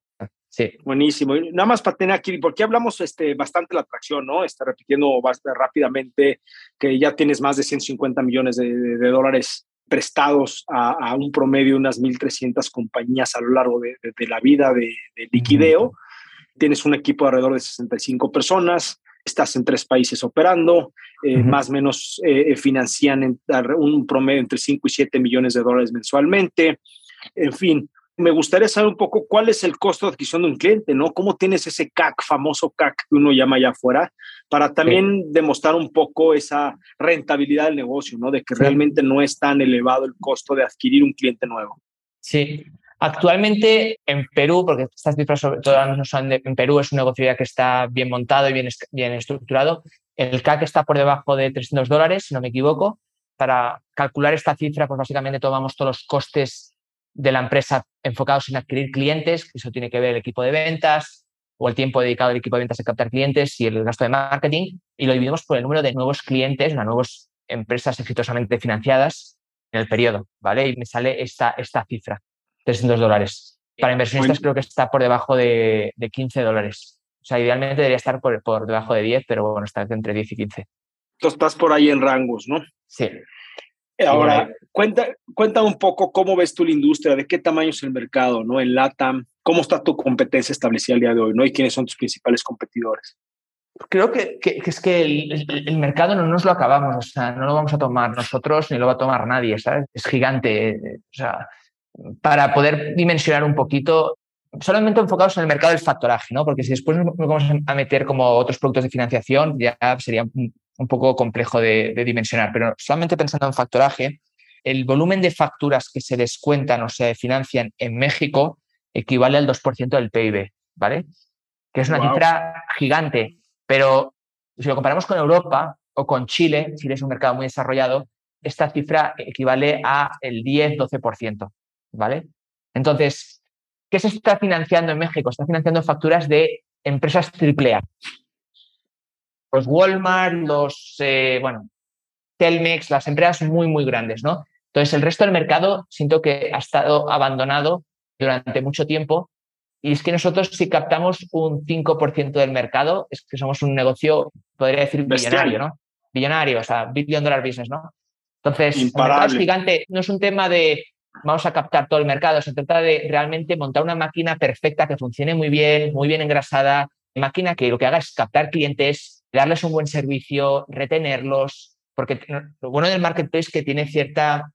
Sí. Buenísimo. nada más para tener aquí, porque hablamos este, bastante la atracción, ¿no? Está repitiendo bastante rápidamente que ya tienes más de 150 millones de, dólares prestados a, un promedio de unas 1.300 compañías a lo largo de, la vida de, liquideo. Tienes un equipo de alrededor de 65 personas, estás en tres países operando, eh, más o menos eh, financian en, un promedio entre 5 y 7 millones de dólares mensualmente. En fin, me gustaría saber un poco cuál es el costo de adquisición de un cliente, ¿no? ¿Cómo tienes ese CAC, famoso CAC que uno llama allá afuera, para también demostrar un poco esa rentabilidad del negocio, ¿no? De que realmente no es tan elevado el costo de adquirir un cliente nuevo. Sí. Actualmente en Perú, porque estas cifras sobre todo no son de, en Perú, es un negocio ya que está bien montado y bien, estructurado. El CAC está por debajo de 300 dólares, si no me equivoco. Para calcular esta cifra, pues básicamente tomamos todos los costes de la empresa enfocados en adquirir clientes, que eso tiene que ver el equipo de ventas o el tiempo dedicado al equipo de ventas a captar clientes y el gasto de marketing, y lo dividimos por el número de nuevos clientes, las nuevas empresas exitosamente financiadas en el periodo, ¿vale? Y me sale esta, esta cifra, 300 dólares. Para inversionistas creo que está por debajo de, de 15 dólares. O sea, idealmente debería estar por, por debajo de 10, pero bueno, está entre 10 y 15. Tú estás por ahí en rangos, ¿no? Sí. Ahora, cuenta, cuenta un poco cómo ves tú la industria, de qué tamaño es el mercado, ¿no? En LATAM, ¿cómo está tu competencia establecida al día de hoy, ¿no? Y quiénes son tus principales competidores. Creo que, es que el, mercado no nos lo acabamos, o sea, no lo vamos a tomar nosotros ni lo va a tomar nadie, ¿sabes? Es gigante. O sea, para poder dimensionar un poquito, solamente enfocados en el mercado del factoraje, ¿no? Porque si después nos vamos a meter como otros productos de financiación, ya sería un poco complejo de, dimensionar, pero solamente pensando en factoraje, el volumen de facturas que se descuentan o se financian en México equivale al 2% del PIB, ¿vale? Que es una cifra gigante, pero si lo comparamos con Europa o con Chile, Chile es un mercado muy desarrollado, esta cifra equivale a el 10-12%, ¿vale? Entonces, ¿qué se está financiando en México? Está financiando facturas de empresas AAA, los Walmart, los, eh, bueno, Telmex, las empresas muy, muy grandes, ¿no? Entonces, el resto del mercado siento que ha estado abandonado durante mucho tiempo y es que nosotros si captamos un 5% del mercado, es que somos un negocio, podría decir, billonario, ¿no? Billonario, o sea, billion dollar business, ¿no? Entonces, el mercado es gigante, no es un tema de vamos a captar todo el mercado, se trata de realmente montar una máquina perfecta que funcione muy bien, muy bien engrasada, máquina que lo que haga es captar clientes, darles un buen servicio, retenerlos, porque lo bueno del marketplace es que tiene cierta,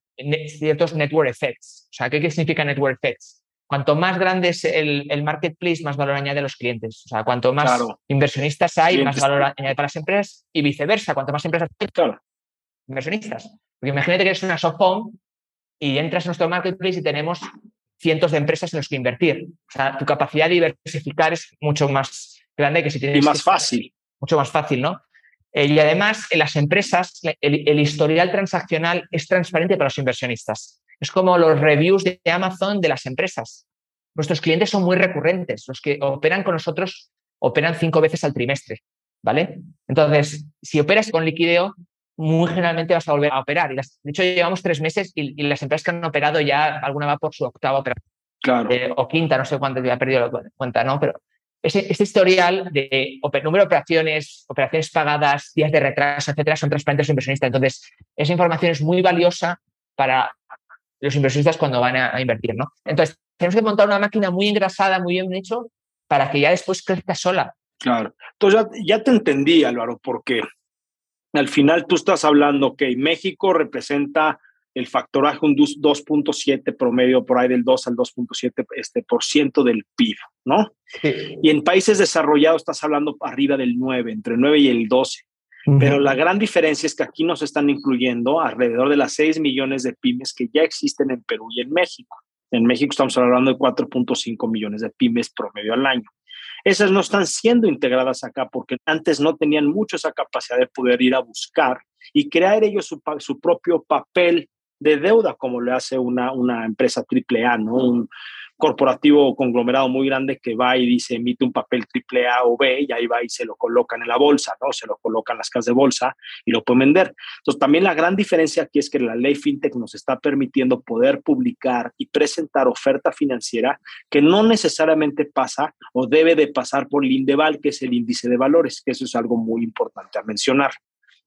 ciertos network effects. O sea, ¿qué, significa network effects? Cuanto más grande es el, marketplace, más valor añade a los clientes. O sea, cuanto más inversionistas hay, más valor añade para las empresas y viceversa. Cuanto más empresas hay, inversionistas. Porque imagínate que eres una soft home y entras en nuestro marketplace y tenemos cientos de empresas en los que invertir. O sea, tu capacidad de diversificar es mucho más grande que si tienes. Y más fácil mucho más fácil, ¿no? Eh, y además, en las empresas, el, historial transaccional es transparente para los inversionistas. Es como los reviews de Amazon de las empresas. Nuestros clientes son muy recurrentes. Los que operan con nosotros operan cinco veces al trimestre, ¿vale? Entonces, si operas con liquideo, muy generalmente vas a volver a operar. Y de hecho, llevamos tres meses y, las empresas que han operado ya, alguna va por su octava operación. Claro. Eh, o quinta, no sé cuánto, ya he perdido la cuenta, ¿no? Pero ese, este historial de número de operaciones, operaciones pagadas, días de retraso, etcétera, son transparentes a los inversionistas. Entonces, esa información es muy valiosa para los inversionistas cuando van a, invertir, ¿no? Entonces, tenemos que montar una máquina muy engrasada, muy bien hecho, para que ya después crezca sola. Claro. Entonces, ya, ya te entendí, Álvaro, porque al final tú estás hablando que México representa el factoraje un 2.7 promedio por ahí del 2 al 2.7 este, por ciento del PIB, ¿no? Y en países desarrollados estás hablando arriba del 9, entre el 9 y el 12. Pero la gran diferencia es que aquí nos están incluyendo alrededor de las 6 millones de pymes que ya existen en Perú y en México. En México estamos hablando de 4.5 millones de pymes promedio al año. Esas no están siendo integradas acá porque antes no tenían mucho esa capacidad de poder ir a buscar y crear ellos su, propio papel de deuda como le hace una, empresa AAA, ¿no? Un corporativo conglomerado muy grande que va y dice emite un papel AAA o B y ahí va y se lo colocan en la bolsa, ¿no? Se lo colocan las casas de bolsa y lo pueden vender. Entonces, también la gran diferencia aquí es que la ley FinTech nos está permitiendo poder publicar y presentar oferta financiera que no necesariamente pasa o debe de pasar por el INDEVAL, que es el índice de valores, que eso es algo muy importante a mencionar.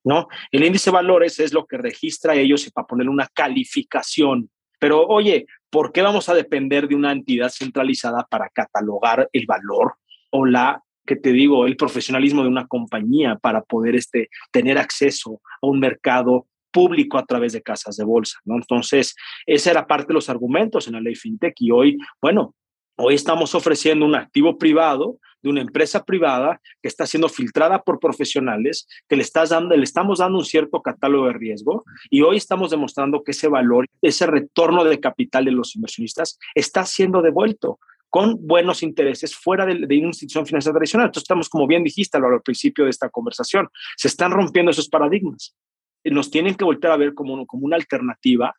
¿no? El índice de valores es lo que registra ellos para ponerle una calificación. Pero oye, ¿por qué vamos a depender de una entidad centralizada para catalogar el valor o la que te digo, el profesionalismo de una compañía para poder este, tener acceso a un mercado público a través de casas de bolsa, ¿no? Entonces, esa era parte de los argumentos en la ley FinTech y hoy, bueno, hoy estamos ofreciendo un activo privado de una empresa privada que está siendo filtrada por profesionales, que le, estamos dando un cierto catálogo de riesgo y hoy estamos demostrando que ese valor, ese retorno de capital de los inversionistas está siendo devuelto con buenos intereses fuera de, de, una institución financiera tradicional. Entonces estamos, como bien dijiste al principio de esta conversación, se están rompiendo esos paradigmas. Nos tienen que volver a ver como, como una alternativa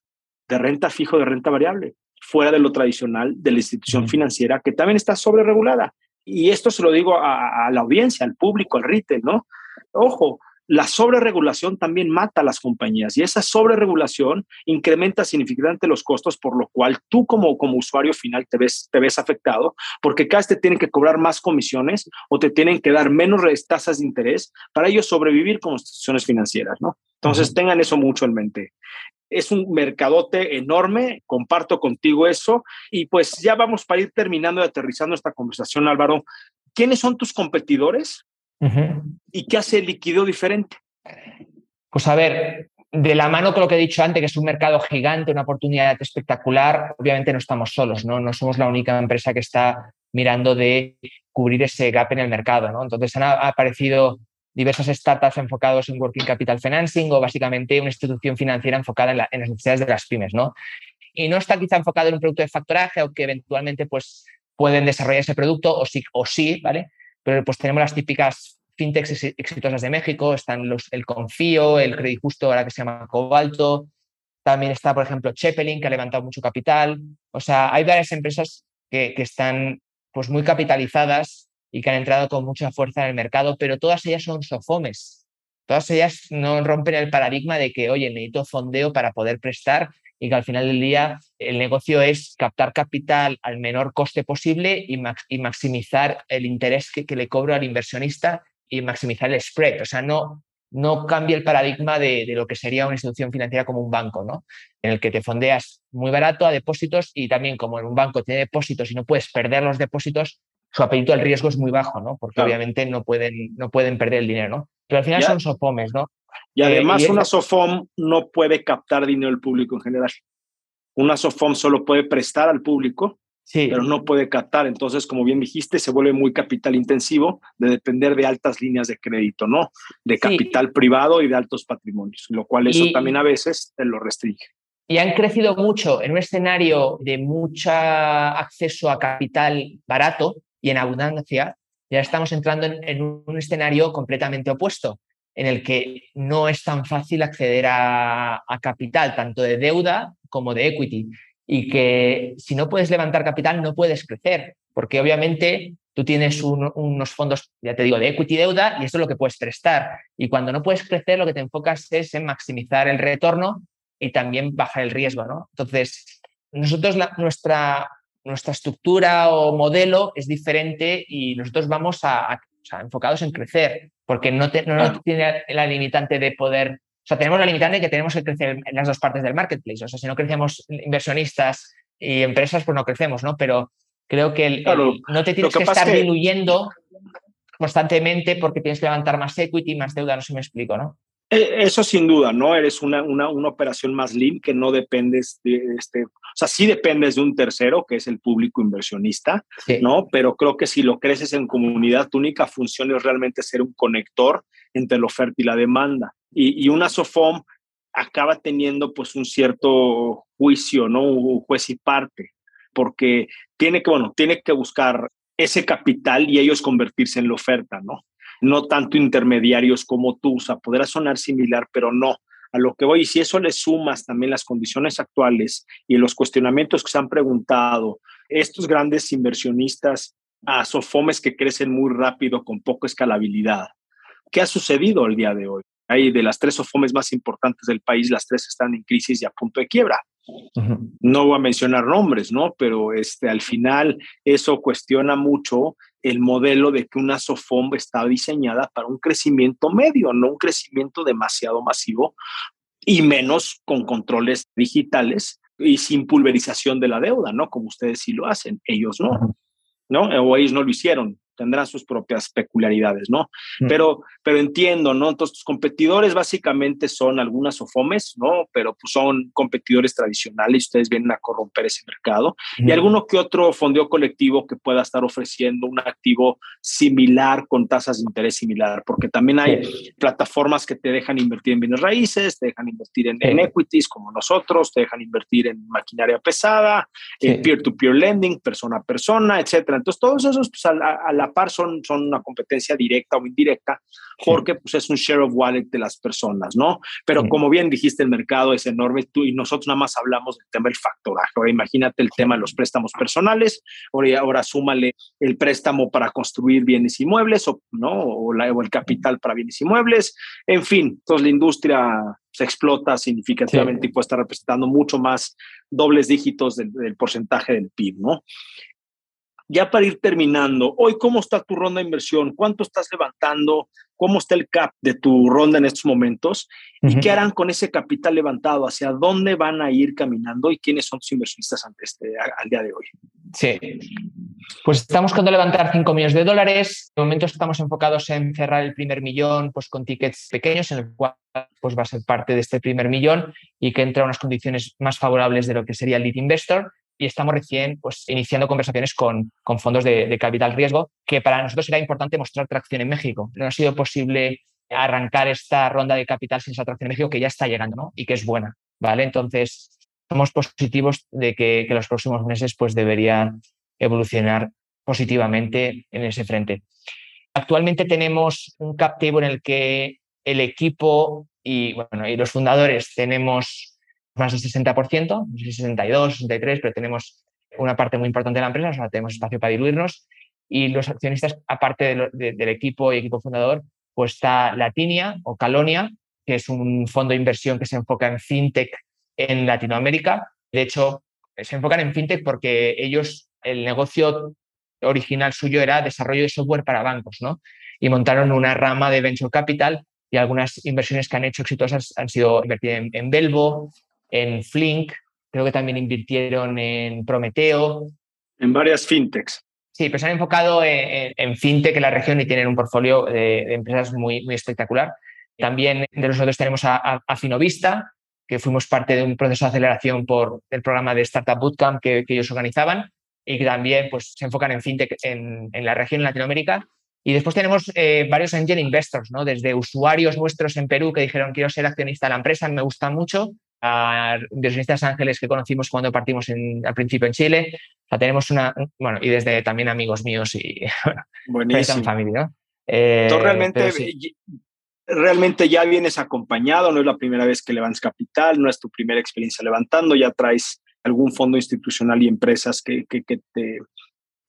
de renta fijo, de renta variable, fuera de lo tradicional de la institución financiera que también está sobre regulada y esto se lo digo a, a, la audiencia, al público, al retail, ¿no? Ojo, la sobreregulación también mata a las compañías y esa sobreregulación incrementa significativamente los costos, por lo cual tú como, como usuario final te ves, te ves afectado, porque cada vez te tienen que cobrar más comisiones o te tienen que dar menos tasas de interés para ellos sobrevivir como instituciones financieras, ¿no? Entonces tengan eso mucho en mente es un mercadote enorme, comparto contigo eso. Y pues ya vamos para ir terminando y aterrizando esta conversación, Álvaro. ¿Quiénes son tus competidores uh -huh. y qué hace el liquido diferente? Pues a ver, de la mano con lo que he dicho antes, que es un mercado gigante, una oportunidad espectacular, obviamente no estamos solos, ¿no? No somos la única empresa que está mirando de cubrir ese gap en el mercado, ¿no? Entonces han aparecido diversas startups enfocados en Working Capital Financing o básicamente una institución financiera enfocada en, la, en, las necesidades de las pymes, ¿no? Y no está quizá enfocado en un producto de factoraje o que eventualmente pues pueden desarrollar ese producto o sí, o sí ¿vale? Pero pues tenemos las típicas fintechs exitosas de México, están los, el Confío, el Credit Justo, ahora que se llama Cobalto, también está, por ejemplo, Chepelin, que ha levantado mucho capital. O sea, hay varias empresas que, que están pues muy capitalizadas y que han entrado con mucha fuerza en el mercado, pero todas ellas son sofomes. Todas ellas no rompen el paradigma de que, oye, necesito fondeo para poder prestar y que al final del día el negocio es captar capital al menor coste posible y, max y maximizar el interés que, que, le cobro al inversionista y maximizar el spread. O sea, no, no cambia el paradigma de, de, lo que sería una institución financiera como un banco, ¿no? En el que te fondeas muy barato a depósitos y también como en un banco tiene depósitos y no puedes perder los depósitos, su apetito al riesgo es muy bajo, ¿no? Porque claro. obviamente no pueden, no pueden perder el dinero, ¿no? Pero al final ya. son sofomes, ¿no? Y además eh, y una SOFOM no puede captar dinero del público en general. Una SOFOM solo puede prestar al público, sí. pero no puede captar. Entonces, como bien dijiste, se vuelve muy capital intensivo de depender de altas líneas de crédito, ¿no? De capital sí. privado y de altos patrimonios, lo cual eso y, también a veces te lo restringe. Y han crecido mucho en un escenario de mucho acceso a capital barato, y en abundancia, ya estamos entrando en, un escenario completamente opuesto, en el que no es tan fácil acceder a, capital, tanto de deuda como de equity, y que si no puedes levantar capital no puedes crecer, porque obviamente tú tienes un, unos fondos, ya te digo, de equity deuda, y eso es lo que puedes prestar. Y cuando no puedes crecer, lo que te enfocas es en maximizar el retorno y también bajar el riesgo, ¿no? Entonces, nosotros, la, nuestra nuestra estructura o modelo es diferente y nosotros vamos a, a o sea, enfocados en crecer, porque no, te, no, no, tiene la limitante de poder, o sea, tenemos la limitante de que tenemos que crecer en las dos partes del marketplace, o sea, si no crecemos inversionistas y empresas, pues no crecemos, ¿no? Pero creo que, el, claro, el, no te tienes que, que estar que... diluyendo constantemente porque tienes que levantar más equity, más deuda, no sé si me explico, ¿no? Eh, eso sin duda, ¿no? Eres una, una, una, operación más lean que no dependes de este, o sea, sí dependes de un tercero, que es el público inversionista, sí. ¿no? Pero creo que si lo creces en comunidad, tu única función es realmente ser un conector entre la oferta y la demanda. Y, y una SOFOM acaba teniendo pues un cierto juicio, ¿no? Un juez y parte, porque tiene que, bueno, tiene que buscar ese capital y ellos convertirse en la oferta, ¿no? No tanto intermediarios como tú, o sea, podrá sonar similar, pero no. A lo que voy, y si eso le sumas también las condiciones actuales y los cuestionamientos que se han preguntado, estos grandes inversionistas a sofomes que crecen muy rápido con poca escalabilidad, ¿qué ha sucedido el día de hoy? Hay de las tres sofomes más importantes del país, las tres están en crisis y a punto de quiebra. Uh -huh. No voy a mencionar nombres, ¿no? Pero este, al final eso cuestiona mucho el modelo de que una SOFOM está diseñada para un crecimiento medio, no un crecimiento demasiado masivo y menos con controles digitales y sin pulverización de la deuda, ¿no? Como ustedes sí lo hacen, ellos no, ¿no? O ellos no lo hicieron tendrán sus propias peculiaridades, ¿no? Mm. Pero, pero entiendo, ¿no? Entonces, tus competidores básicamente son algunas OFOMES, ¿no? Pero pues son competidores tradicionales, ustedes vienen a corromper ese mercado. Y alguno que otro fondeo colectivo que pueda estar ofreciendo un activo similar con tasas de interés similar, porque también hay plataformas que te dejan invertir en bienes raíces, te dejan invertir en, equities como nosotros, te dejan invertir en maquinaria pesada, en peer-to-peer lending, persona a persona, etcétera. Entonces, todos esos, pues, a la par son, son una competencia directa o indirecta, porque pues, es un share of wallet de las personas, ¿no? Pero como bien dijiste, el mercado es enorme tú, y nosotros nada más hablamos del tema del factoraje. Ahora imagínate el tema de los préstamos personales, ahora, ahora súmale el préstamo para construir bienes inmuebles o, ¿no? o, la, o el capital para bienes inmuebles. En fin, entonces la industria se explota significativamente y puede estar representando mucho más dobles dígitos del, del, porcentaje del PIB, ¿no? Ya para ir terminando, hoy, ¿cómo está tu ronda de inversión? ¿Cuánto estás levantando? ¿Cómo está el cap de tu ronda en estos momentos? ¿Y qué harán con ese capital levantado? ¿Hacia dónde van a ir caminando? ¿Y quiénes son tus inversionistas ante este, al día de hoy? Sí. Pues estamos buscando levantar 5 millones de dólares. De momento estamos enfocados en cerrar el primer millón pues, con tickets pequeños, en el cual pues, va a ser parte de este primer millón y que entra a unas condiciones más favorables de lo que sería el lead investor y estamos recién pues, iniciando conversaciones con, con fondos de, capital riesgo, que para nosotros era importante mostrar tracción en México. No ha sido posible arrancar esta ronda de capital sin esa tracción en México, que ya está llegando ¿no? y que es buena. ¿vale? Entonces, somos positivos de que, que los próximos meses pues, deberían evolucionar positivamente en ese frente. Actualmente tenemos un cap en el que el equipo y, bueno, y los fundadores tenemos más del 60%, 62, 63, pero tenemos una parte muy importante de la empresa, o sea, tenemos espacio para diluirnos. Y los accionistas, aparte del equipo y equipo fundador, pues está Latinia o Calonia, que es un fondo de inversión que se enfoca en fintech en Latinoamérica. De hecho, se enfocan en fintech porque ellos, el negocio original suyo era desarrollo de software para bancos, ¿no? Y montaron una rama de venture capital y algunas inversiones que han hecho exitosas han sido invertir en, en Belvo, en Flink, creo que también invirtieron en Prometeo. En varias fintechs. Sí, pero se han enfocado en, fintech en la región y tienen un portfolio de, empresas muy, muy espectacular. También de nosotros tenemos a, Finovista, que fuimos parte de un proceso de aceleración por el programa de Startup Bootcamp que, ellos organizaban y que también pues, se enfocan en fintech en, la región, en Latinoamérica. Y después tenemos eh, varios angel investors, ¿no? desde usuarios nuestros en Perú que dijeron quiero ser accionista de la empresa, me gusta mucho, a inversionistas ángeles que conocimos cuando partimos en, al principio en Chile. O sea, tenemos una, bueno, y desde también amigos míos y bueno, familia, ¿no? Eh, realmente, realmente ya vienes acompañado, no es la primera vez que levantas capital, no es tu primera experiencia levantando, ya traes algún fondo institucional y empresas que, que, que te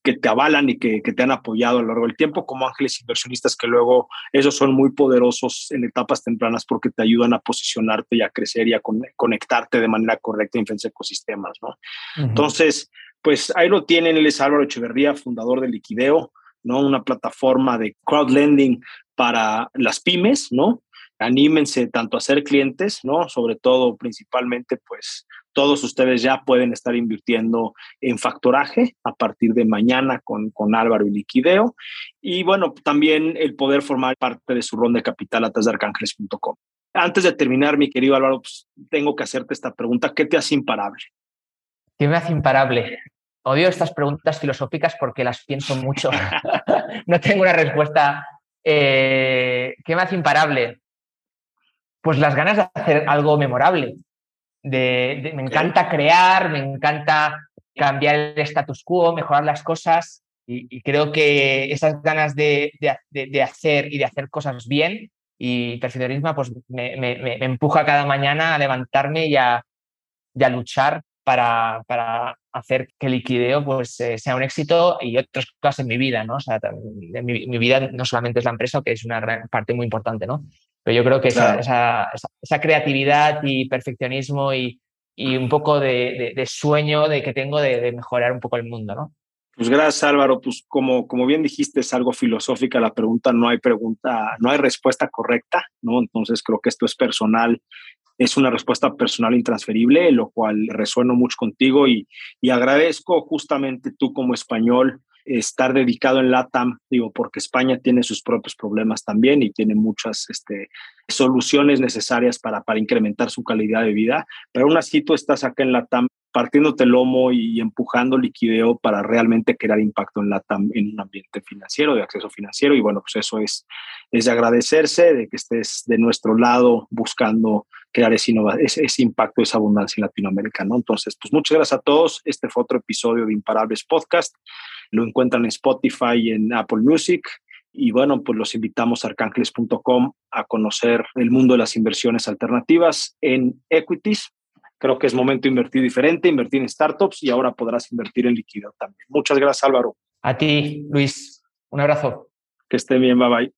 que te avalan y que, te han apoyado a lo largo del tiempo, como ángeles inversionistas que luego esos son muy poderosos en etapas tempranas porque te ayudan a posicionarte y a crecer y a conectarte de manera correcta en diferentes ecosistemas, ¿no? Entonces, pues ahí lo tienen, él es Álvaro Echeverría, fundador de Liquideo, ¿no? Una plataforma de crowdlending para las pymes, ¿no? Anímense tanto a ser clientes, ¿no? Sobre todo, principalmente, pues todos ustedes ya pueden estar invirtiendo en factoraje a partir de mañana con, con Álvaro y Liquideo. Y bueno, también el poder formar parte de su ronda de capital a través de arcángeles.com. Antes de terminar, mi querido Álvaro, pues, tengo que hacerte esta pregunta. ¿Qué te hace imparable? ¿Qué me hace imparable? Odio estas preguntas filosóficas porque las pienso mucho. no tengo una respuesta. Eh, ¿Qué me hace imparable? Pues las ganas de hacer algo memorable me encanta crear, me encanta cambiar el status quo, mejorar las cosas y, creo que esas ganas de, hacer y de hacer cosas bien y perfeccionismo pues me, empuja cada mañana a levantarme y a, luchar para, para, hacer que el liquideo pues, eh, sea un éxito y otras cosas en mi vida, ¿no? O sea, mi, mi, vida no solamente es la empresa, que es una gran parte muy importante, ¿no? Pero yo creo que esa, esa, creatividad y perfeccionismo y, y un poco de, de, sueño de que tengo de, mejorar un poco el mundo, ¿no? Pues gracias Álvaro, pues como, como bien dijiste es algo filosófica la pregunta, no hay pregunta, no hay respuesta correcta, ¿no? Entonces creo que esto es personal, es una respuesta personal intransferible, lo cual resueno mucho contigo y, y agradezco justamente tú como español estar dedicado en LATAM, digo, porque España tiene sus propios problemas también y tiene muchas este, soluciones necesarias para, para incrementar su calidad de vida, pero aún así tú estás acá en LATAM partiéndote el lomo y empujando liquideo para realmente crear impacto en LATAM en un ambiente financiero, de acceso financiero. Y bueno, pues eso es, es de agradecerse, de que estés de nuestro lado buscando crear ese, ese, ese impacto, esa abundancia en Latinoamérica. ¿no? Entonces, pues muchas gracias a todos. Este fue otro episodio de Imparables Podcast. Lo encuentran en Spotify y en Apple Music. Y bueno, pues los invitamos a arcángeles.com a conocer el mundo de las inversiones alternativas en equities. Creo que es momento de invertir diferente, invertir en startups y ahora podrás invertir en líquido también. Muchas gracias, Álvaro. A ti, Luis. Un abrazo. Que esté bien, bye bye.